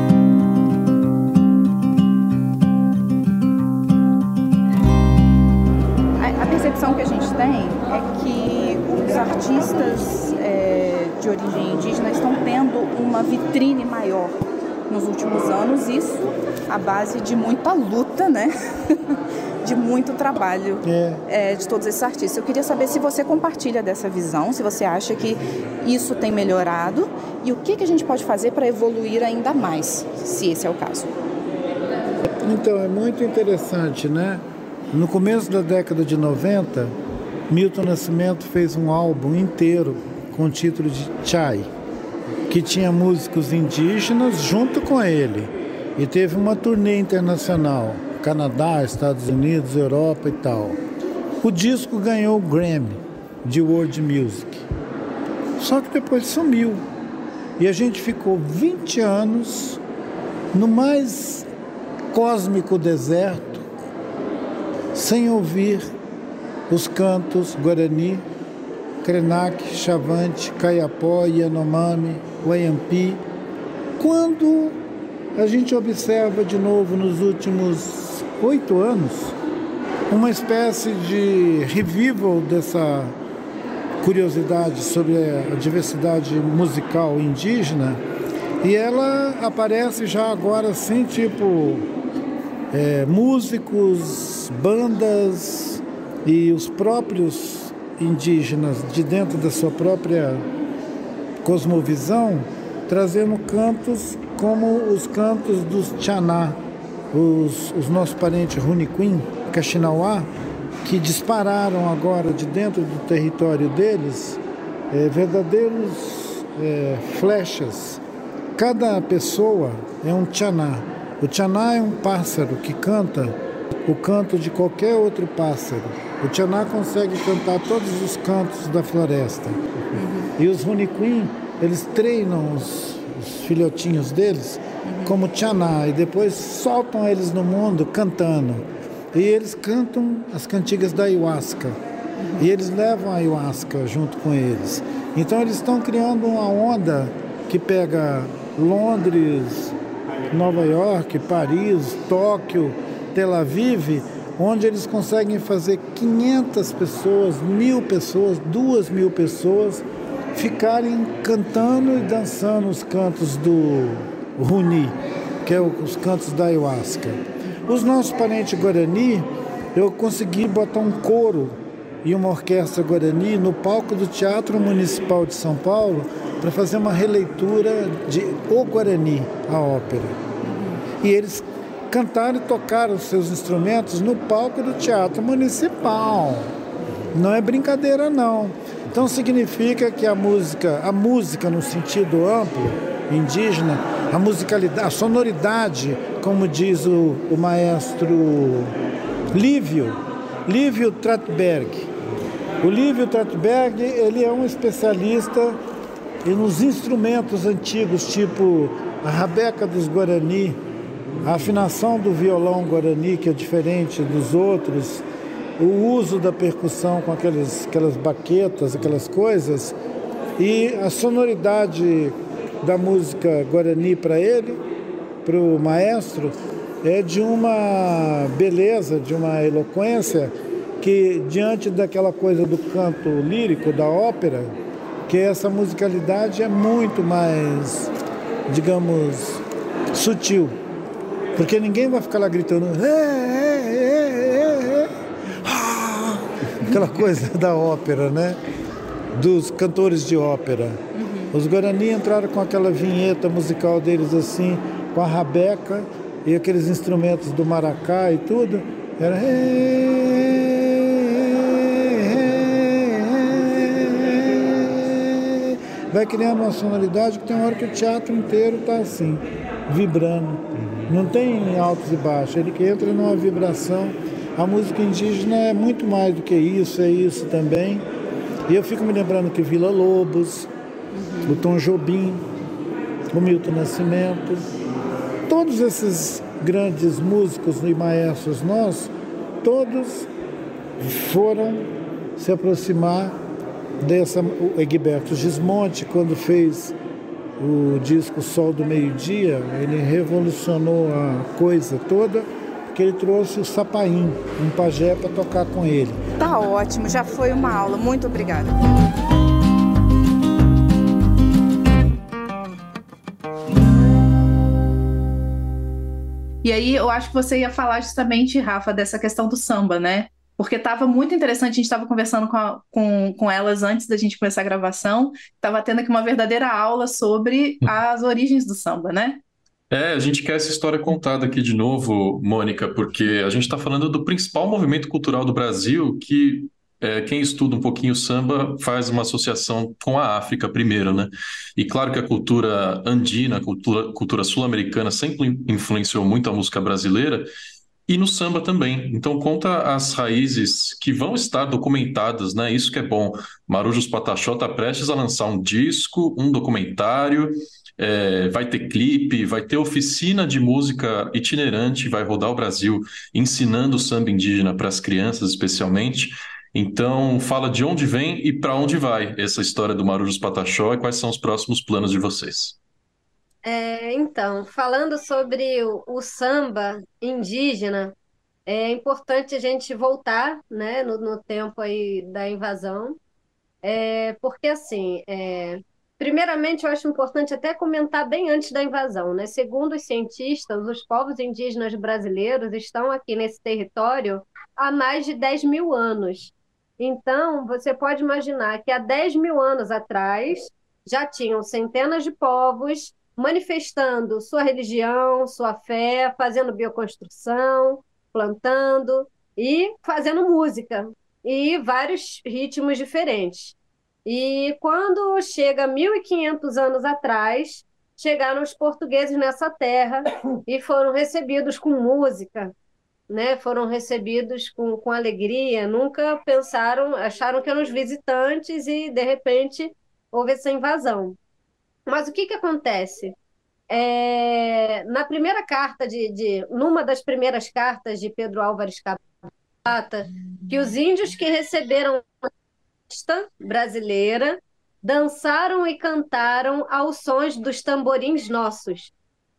A, a percepção que a gente tem é que os artistas é, de origem indígena estão tendo uma vitrine maior nos últimos anos, isso à base de muita luta, né? [laughs] de muito trabalho É, é, de todos esses artistas. Eu queria saber se você compartilha dessa visão, se você acha que isso tem melhorado e o que, que a gente pode fazer para evoluir ainda mais, se esse é o caso. então é muito interessante, né? No começo da década de 90, Milton Nascimento fez um álbum inteiro com o título de Chai, que tinha músicos indígenas junto com ele. E teve uma turnê internacional, Canadá, Estados Unidos, Europa e tal. O disco ganhou o Grammy de World Music. Só que depois sumiu. E a gente ficou 20 anos no mais cósmico deserto, sem ouvir os cantos Guarani, Krenak, Chavante, Caiapó, Yanomami, Wayampi. Quando a gente observa de novo nos últimos oito anos uma espécie de revival dessa curiosidade sobre a diversidade musical indígena e ela aparece já agora assim, tipo é, músicos, bandas e os próprios indígenas de dentro da sua própria cosmovisão, trazendo cantos como os cantos dos Tchaná, os, os nossos parentes Runiquim, Caxinauá, que dispararam agora de dentro do território deles é, verdadeiros é, flechas Cada pessoa é um tchaná. O tchaná é um pássaro que canta o canto de qualquer outro pássaro. O tchaná consegue cantar todos os cantos da floresta. Uhum. E os Runiquim, eles treinam os, os filhotinhos deles uhum. como tchaná e depois soltam eles no mundo cantando. E eles cantam as cantigas da ayahuasca. Uhum. E eles levam a ayahuasca junto com eles. Então eles estão criando uma onda que pega Londres, Nova York, Paris, Tóquio, Tel Aviv, onde eles conseguem fazer 500 pessoas, mil pessoas, duas mil pessoas ficarem cantando e dançando os cantos do Runi, que é os cantos da ayahuasca. Os nossos parentes Guarani, eu consegui botar um coro e uma orquestra Guarani no palco do Teatro Municipal de São Paulo para fazer uma releitura de O Guarani, a ópera. E eles cantaram e tocaram os seus instrumentos no palco do Teatro Municipal. Não é brincadeira não. Então significa que a música, a música no sentido amplo, indígena, a musicalidade, a sonoridade, como diz o, o maestro Lívio, Lívio Tratberg. O Lívio Tratberg, ele é um especialista nos instrumentos antigos, tipo a rabeca dos Guarani, a afinação do violão Guarani, que é diferente dos outros, o uso da percussão com aquelas, aquelas baquetas, aquelas coisas, e a sonoridade da música Guarani para ele, para o maestro, é de uma beleza, de uma eloquência que diante daquela coisa do canto lírico, da ópera, que essa musicalidade é muito mais, digamos, sutil. Porque ninguém vai ficar lá gritando. Ah", aquela coisa [laughs] da ópera, né? Dos cantores de ópera. Uhum. Os Guarani entraram com aquela vinheta musical deles assim, com a rabeca e aqueles instrumentos do maracá e tudo. Era. vai criando uma sonoridade que tem uma hora que o teatro inteiro está assim, vibrando. Não tem altos e baixos, ele que entra numa vibração. A música indígena é muito mais do que isso, é isso também. E eu fico me lembrando que Vila Lobos, o Tom Jobim, o Milton Nascimento, todos esses grandes músicos e maestros nossos, todos foram se aproximar dessa, o Egberto Gismonte, quando fez o disco Sol do Meio-Dia, ele revolucionou a coisa toda, porque ele trouxe o Sapaim, um pajé para tocar com ele. Tá ótimo, já foi uma aula. Muito obrigada. E aí, eu acho que você ia falar justamente, Rafa, dessa questão do samba, né? Porque estava muito interessante. A gente estava conversando com, a, com, com elas antes da gente começar a gravação, estava tendo aqui uma verdadeira aula sobre as origens do samba, né? É, a gente quer essa história contada aqui de novo, Mônica, porque a gente está falando do principal movimento cultural do Brasil, que é, quem estuda um pouquinho o samba faz uma associação com a África primeiro, né? E claro que a cultura andina, a cultura, cultura sul-americana sempre influenciou muito a música brasileira, e no samba também. Então conta as raízes que vão estar documentadas, né? Isso que é bom. Marujos Pataxó está prestes a lançar um disco, um documentário é, vai ter clipe, vai ter oficina de música itinerante, vai rodar o Brasil ensinando samba indígena para as crianças, especialmente. Então, fala de onde vem e para onde vai essa história do Marujos Pataxó e quais são os próximos planos de vocês. É, então, falando sobre o, o, samba indígena, é importante a gente voltar né, no, no tempo aí da invasão, é, porque assim, é, primeiramente eu acho importante até comentar bem antes da invasão, né? Segundo os cientistas, os povos indígenas brasileiros estão aqui nesse território há mais de 10 mil anos. Então, você pode imaginar que há 10 mil anos atrás já tinham centenas de povos manifestando sua religião, sua fé, fazendo bioconstrução, plantando e fazendo música e vários ritmos diferentes. E quando chega 1500 anos atrás, chegaram os portugueses nessa terra e foram recebidos com música, né, foram recebidos com, com alegria, nunca pensaram, acharam que eram os visitantes e, de repente, houve essa invasão. Mas o que, que acontece? É, na primeira carta de, de, numa das primeiras cartas de Pedro Álvares Cabral, que os índios que receberam a brasileira dançaram e cantaram aos sons dos tamborins nossos,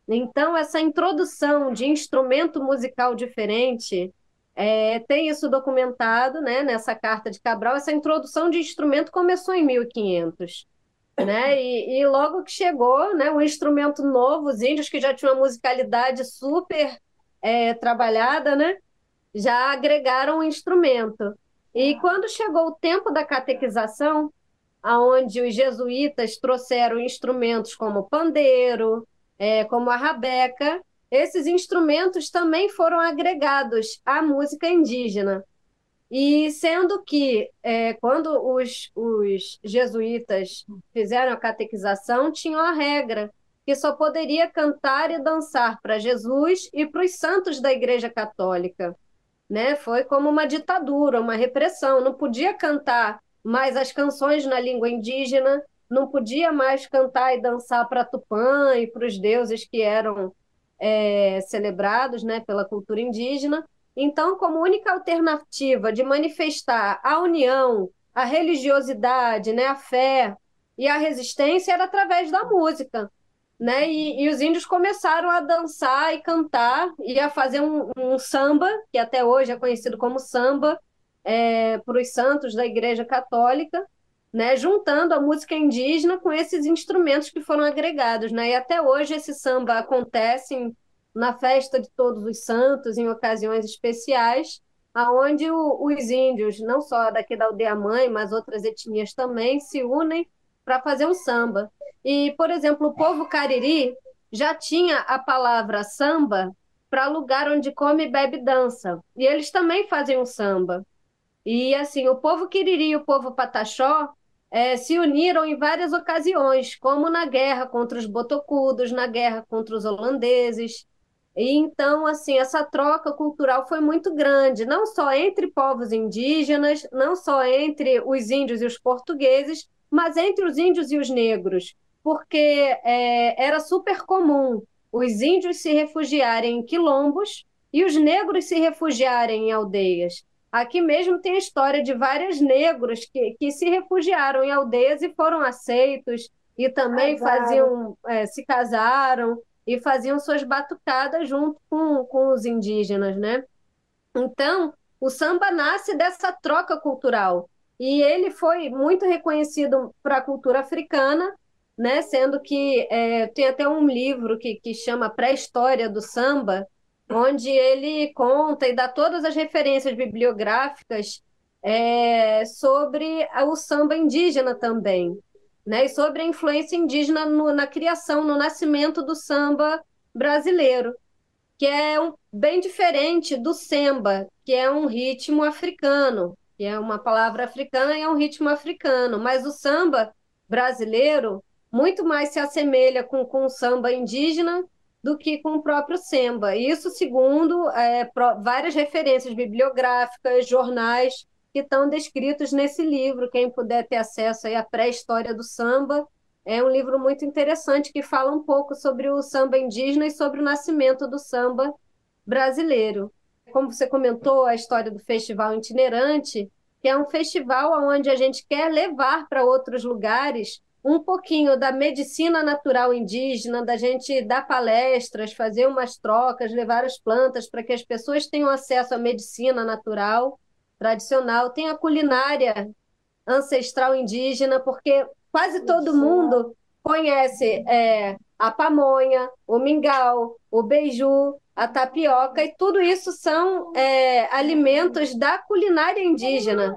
então, essa introdução de instrumento musical diferente, é, tem isso documentado né, nessa carta de Cabral. Essa introdução de instrumento começou em 1500. Né? E, e logo que chegou né, um instrumento novo, os índios que já tinham uma musicalidade super é, trabalhada, né, já agregaram um instrumento. E quando chegou o tempo da catequização, aonde os jesuítas trouxeram instrumentos como pandeiro, é, como a rabeca, esses instrumentos também foram agregados à música indígena. E sendo que, é, quando os, os jesuítas fizeram a catequização, tinham a regra que só poderia cantar e dançar para Jesus e para os santos da Igreja Católica. Né? Foi como uma ditadura, uma repressão. Não podia cantar mais as canções na língua indígena, não podia mais cantar e dançar para Tupã e para os deuses que eram é, celebrados né, pela cultura indígena. Então, como única alternativa de manifestar a união, a religiosidade, né, a fé e a resistência era através da música. Né? E, e os índios começaram a dançar e cantar e a fazer um, um samba, que até hoje é conhecido como samba, é, para os santos da Igreja Católica, né, juntando a música indígena com esses instrumentos que foram agregados, né? E até hoje esse samba acontece na festa de Todos os Santos, em ocasiões especiais, aonde os índios, não só daqui da aldeia mãe, mas outras etnias também, se unem para fazer um samba. E, por exemplo, o povo cariri já tinha a palavra samba para lugar onde come, bebe e dança. E eles também fazem um samba. E assim, o povo quiriri e o povo pataxó é, se uniram em várias ocasiões, como na guerra contra os botocudos, na guerra contra os holandeses. E então, assim, essa troca cultural foi muito grande, não só entre povos indígenas, não só entre os índios e os portugueses, mas entre os índios e os negros, porque é, era super comum os índios se refugiarem em quilombos e os negros se refugiarem em aldeias. Aqui mesmo tem a história de vários negros que, que se refugiaram em aldeias e foram aceitos, e também casaram. faziam, é, se casaram e faziam suas batucadas junto com, com os indígenas, né? Então, o samba nasce dessa troca cultural. E ele foi muito reconhecido para a cultura africana, né? Sendo que é, tem até um livro que, que chama Pré-História do Samba, onde ele conta e dá todas as referências bibliográficas é, sobre o samba indígena também, né? E sobre a influência indígena no, na criação, no nascimento do samba brasileiro, que é um, bem diferente do samba, que é um ritmo africano, que é uma palavra africana e é um ritmo africano, mas o samba brasileiro muito mais se assemelha com, com o samba indígena do que com o próprio Semba. Isso segundo é, várias referências bibliográficas, jornais que estão descritos nesse livro. Quem puder ter acesso aí à pré-história do samba, É um livro muito interessante que fala um pouco sobre o samba indígena e sobre o nascimento do samba brasileiro. Como você comentou, a história do festival itinerante, que é um festival onde a gente quer levar para outros lugares um pouquinho da medicina natural indígena, da gente dar palestras, fazer umas trocas, levar as plantas para que as pessoas tenham acesso à medicina natural tradicional, tem a culinária ancestral indígena, porque quase todo mundo conhece é, a pamonha, o mingau, o beiju, a tapioca, e tudo isso são é, alimentos da culinária indígena,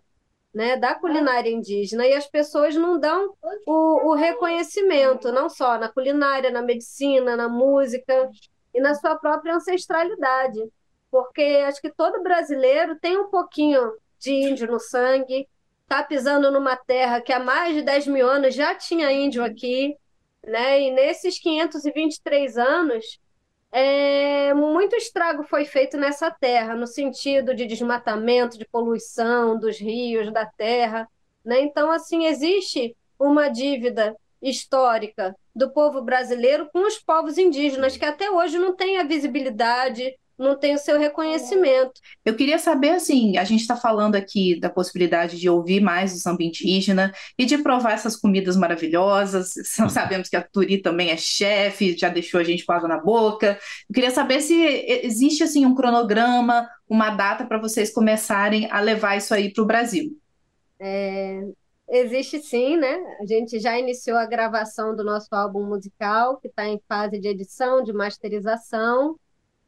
né, da culinária indígena, e as pessoas não dão o, o reconhecimento, não só na culinária, na medicina, na música e na sua própria ancestralidade, porque acho que todo brasileiro tem um pouquinho de índio no sangue, está pisando numa terra que há mais de 10 mil anos já tinha índio aqui, né? E nesses 523 anos, é, muito estrago foi feito nessa terra, no sentido de desmatamento, de poluição dos rios, da terra. Né? Então, assim, existe uma dívida histórica do povo brasileiro com os povos indígenas, que até hoje não tem a visibilidade, não tem o seu reconhecimento. Eu queria saber, assim, a gente está falando aqui da possibilidade de ouvir mais o samba indígena e de provar essas comidas maravilhosas. [laughs] Sabemos que a Turi também é chefe, já deixou a gente com água na boca. Eu queria saber se existe, assim, um cronograma, uma data para vocês começarem a levar isso aí para o Brasil. É, existe sim, né? A gente já iniciou a gravação do nosso álbum musical, que está em fase de edição, de masterização.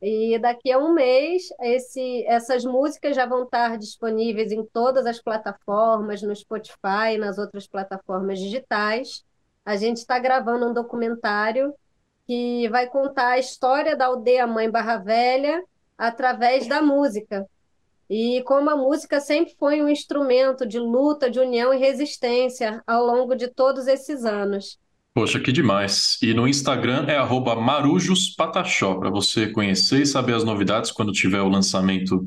E daqui a um mês, esse, essas músicas já vão estar disponíveis em todas as plataformas, no Spotify e nas outras plataformas digitais. A gente está gravando um documentário que vai contar a história da aldeia Mãe Barra Velha através da música. E como a música sempre foi um instrumento de luta, de união e resistência ao longo de todos esses anos. Poxa, que demais. E no Instagram é marujospataxó, para você conhecer e saber as novidades quando tiver o lançamento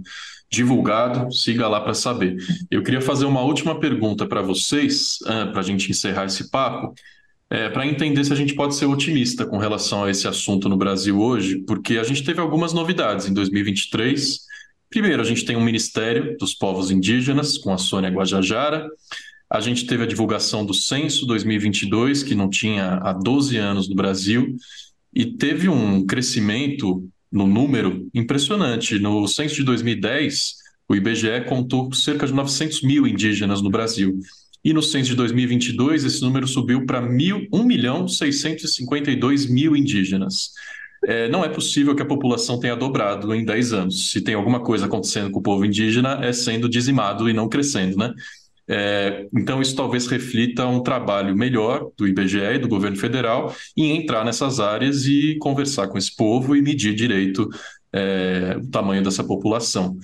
divulgado. Siga lá para saber. Eu queria fazer uma última pergunta para vocês, para a gente encerrar esse papo, é, para entender se a gente pode ser otimista com relação a esse assunto no Brasil hoje, porque a gente teve algumas novidades em 2023. Primeiro, a gente tem um Ministério dos Povos Indígenas, com a Sônia Guajajara. A gente teve a divulgação do censo 2022, que não tinha há 12 anos no Brasil, e teve um crescimento no número impressionante. No censo de 2010, o IBGE contou cerca de 900 mil indígenas no Brasil. E no censo de 2022, esse número subiu para 1 milhão 652 mil indígenas. É, não é possível que a população tenha dobrado em 10 anos. Se tem alguma coisa acontecendo com o povo indígena, é sendo dizimado e não crescendo, né? É, então, isso talvez reflita um trabalho melhor do IBGE e do governo federal em entrar nessas áreas e conversar com esse povo e medir direito é, o tamanho dessa população.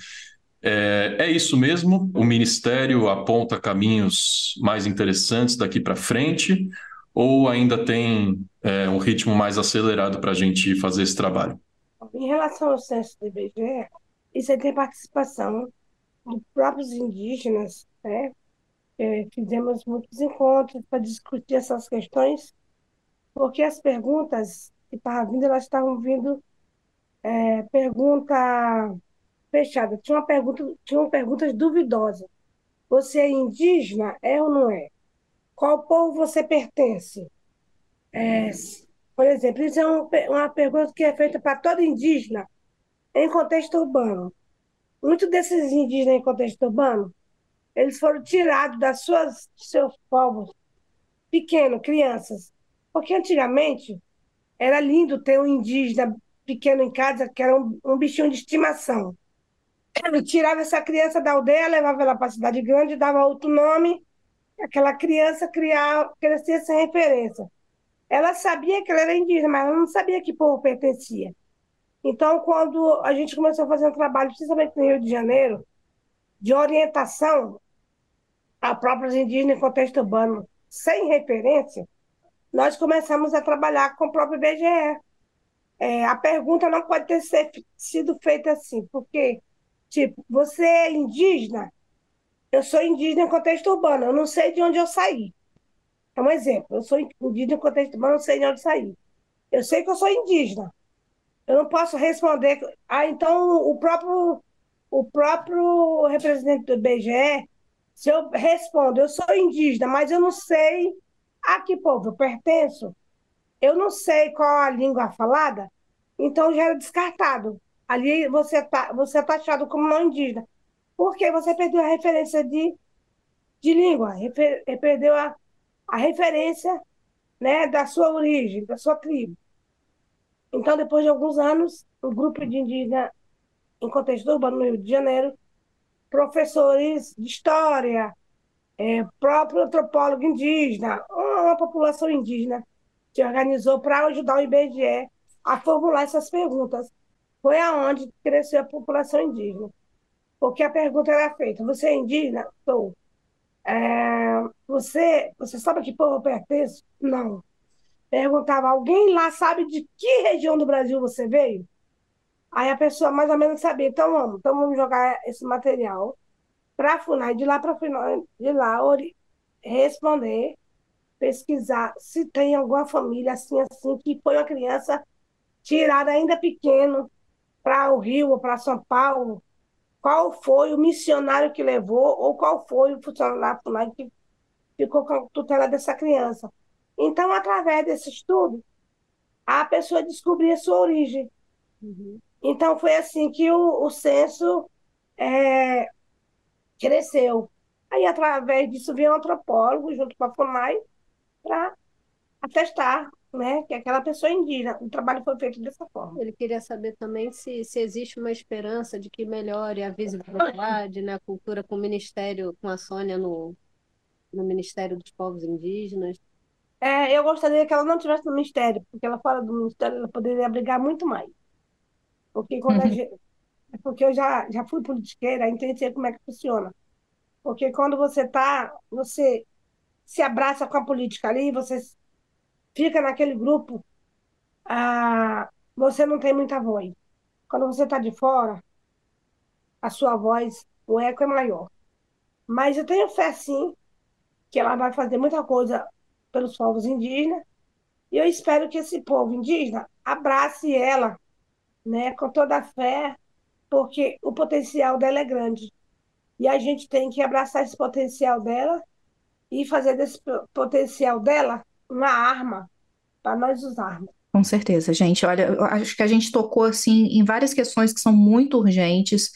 É, é, isso mesmo? O Ministério aponta caminhos mais interessantes daqui para frente ou ainda tem é, um ritmo mais acelerado para a gente fazer esse trabalho? Em relação ao censo do IBGE, isso tem participação dos próprios indígenas, né? É, fizemos muitos encontros para discutir essas questões, porque as perguntas que estavam vindo, elas estavam vindo é, pergunta fechada. Tinha uma pergunta, tinham perguntas duvidosas. Você é indígena? É ou não é? Qual povo você pertence? É, por exemplo, isso é um, uma pergunta que é feita para todo indígena em contexto urbano. Muitos desses indígenas em contexto urbano eles foram tirados das suas seus povos pequenos, crianças. Porque antigamente era lindo ter um indígena pequeno em casa, que era um, um bichinho de estimação. Ele tirava essa criança da aldeia, levava ela para a cidade grande, dava outro nome, aquela criança criava, crescia sem referência. Ela sabia que ela era indígena, mas ela não sabia que povo pertencia. Então, quando a gente começou a fazer um trabalho, principalmente no Rio de Janeiro, de orientação a próprios indígenas em contexto urbano sem referência, nós começamos a trabalhar com o próprio IBGE. É, a pergunta não pode ter ser, sido feita assim, porque, tipo, você é indígena? Eu sou indígena em contexto urbano, eu não sei de onde eu saí. É um exemplo. Eu sou indígena em contexto, mas não sei de onde sair. Eu sei que eu sou indígena. Eu não posso responder. Ah, então o próprio, o próprio representante do IBGE, se eu respondo, eu sou indígena, mas eu não sei a que povo eu pertenço, eu não sei qual a língua falada, então já era descartado. Ali você tá, você é taxado como não indígena. Porque você perdeu a referência de, de língua, refer, perdeu a, a referência né, da sua origem, da sua tribo. Então, depois de alguns anos, o um grupo de indígenas em contexto urbano no Rio de Janeiro, professores de história, é, próprio antropólogo indígena, uma população indígena, se organizou para ajudar o IBGE a formular essas perguntas. Foi aonde cresceu a população indígena. Porque a pergunta era feita: você é indígena? Sou. É, você, você sabe a que povo eu pertenço? Não. Perguntava: alguém lá sabe de que região do Brasil você veio? Aí a pessoa mais ou menos sabia. Então vamos, então vamos jogar esse material para a FUNAI, de lá para a FUNAI, de lá responder, pesquisar se tem alguma família assim, assim, que foi uma criança tirada ainda pequeno para o Rio ou para São Paulo, qual foi o missionário que levou ou qual foi o funcionário da FUNAI que ficou com a tutela dessa criança. Então, através desse estudo, a pessoa descobria sua origem. Uhum. Então, foi assim que o, o censo é, cresceu. Aí, através disso, veio um antropólogo junto com a FUNAI para atestar né, que aquela pessoa é indígena. O trabalho foi feito dessa forma. Ele queria saber também se, se existe uma esperança de que melhore a visibilidade, né, a cultura com o Ministério, com a Sônia no, no Ministério dos Povos Indígenas. É, eu gostaria que ela não tivesse no Ministério, porque ela fora do Ministério ela poderia abrigar muito mais. Porque quando uhum. gente, porque eu já, já fui politiqueira, então sei como é que funciona. Porque quando você tá, você se abraça com a política ali, você fica naquele grupo, ah, você não tem muita voz. Quando você está de fora, a sua voz, o eco é maior. Mas eu tenho fé, sim, que ela vai fazer muita coisa pelos povos indígenas, e eu espero que esse povo indígena abrace ela, né, com toda a fé, porque o potencial dela é grande. E a gente tem que abraçar esse potencial dela e fazer desse potencial dela uma arma para nós usarmos. Com certeza, gente. Olha, acho que a gente tocou assim em várias questões que são muito urgentes.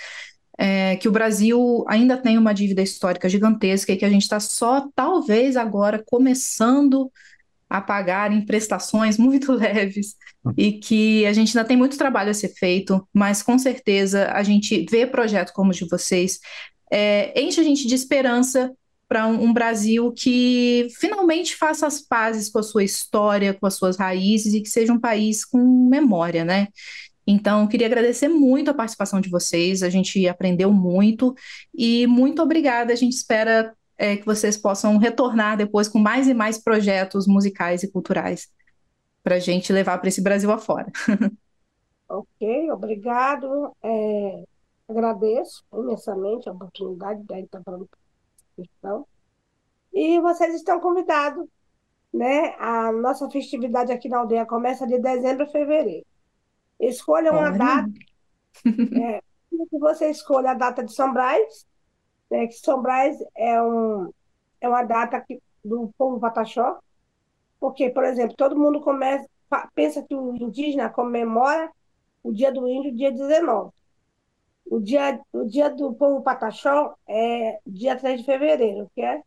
É, que o Brasil ainda tem uma dívida histórica gigantesca e que a gente está só, talvez, agora começando a pagar em prestações muito [laughs] leves e que a gente ainda tem muito trabalho a ser feito, mas com certeza a gente vê projetos como o de vocês, é, enche a gente de esperança para um, um, Brasil que finalmente faça as pazes com a sua história, com as suas raízes e que seja um país com memória, né? Então, queria agradecer muito a participação de vocês, a gente aprendeu muito e muito obrigada. A gente espera é, que vocês possam retornar depois com mais e mais projetos musicais e culturais para a gente levar para esse Brasil afora. [laughs] ok, obrigado. É, agradeço imensamente a oportunidade de estar falando questão. E vocês estão convidados, né? A nossa festividade aqui na aldeia começa de dezembro a fevereiro. Escolha uma Olha. data. [laughs] é, que você escolha a data de São Brás, né, que São Brás é, um, é uma data que, do povo Pataxó, porque, por exemplo, todo mundo começa, pensa que o indígena comemora o dia do índio, dia 19. O dia, o dia do povo Pataxó é dia 3 de fevereiro, que é,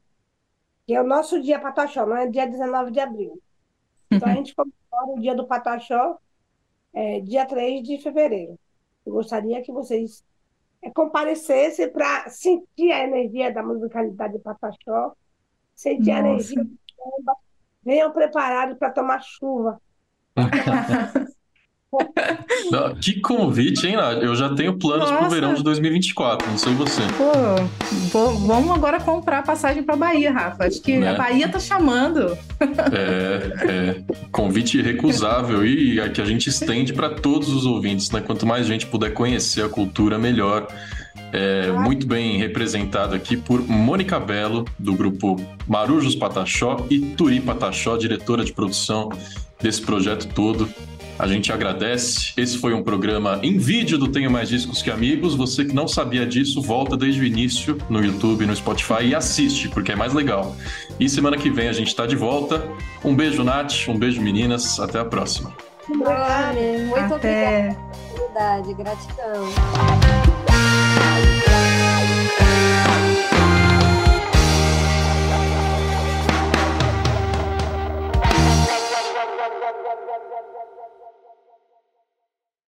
que é o nosso dia Pataxó, não é dia 19 de abril. Então a gente comemora o dia do Pataxó é, dia 3 de fevereiro. Eu gostaria que vocês é, comparecessem para sentir a energia da musicalidade de Pataxó, sentir Nossa. a energia do samba, venham preparados para tomar chuva. [laughs] Que convite, hein, Nádia? Eu já tenho planos para o verão de 2024, não sei você. Pô, vamos agora comprar passagem para Bahia, Rafa. Acho que né? a Bahia tá chamando. É, é. Convite irrecusável e que a gente estende para todos os ouvintes, né? Quanto mais gente puder conhecer a cultura, melhor. é, muito bem representado aqui por Mônica Belo, do grupo Marujos Pataxó, e Turi Pataxó, diretora de produção desse projeto todo. A gente agradece. Esse foi um programa em vídeo do Tenho Mais Discos que Amigos. Você que não sabia disso, volta desde o início no YouTube, no Spotify e assiste, porque é mais legal. E semana que vem a gente está de volta. Um beijo, Nath. Um beijo, meninas. Até a próxima. Muito Até. obrigada. Gratidão.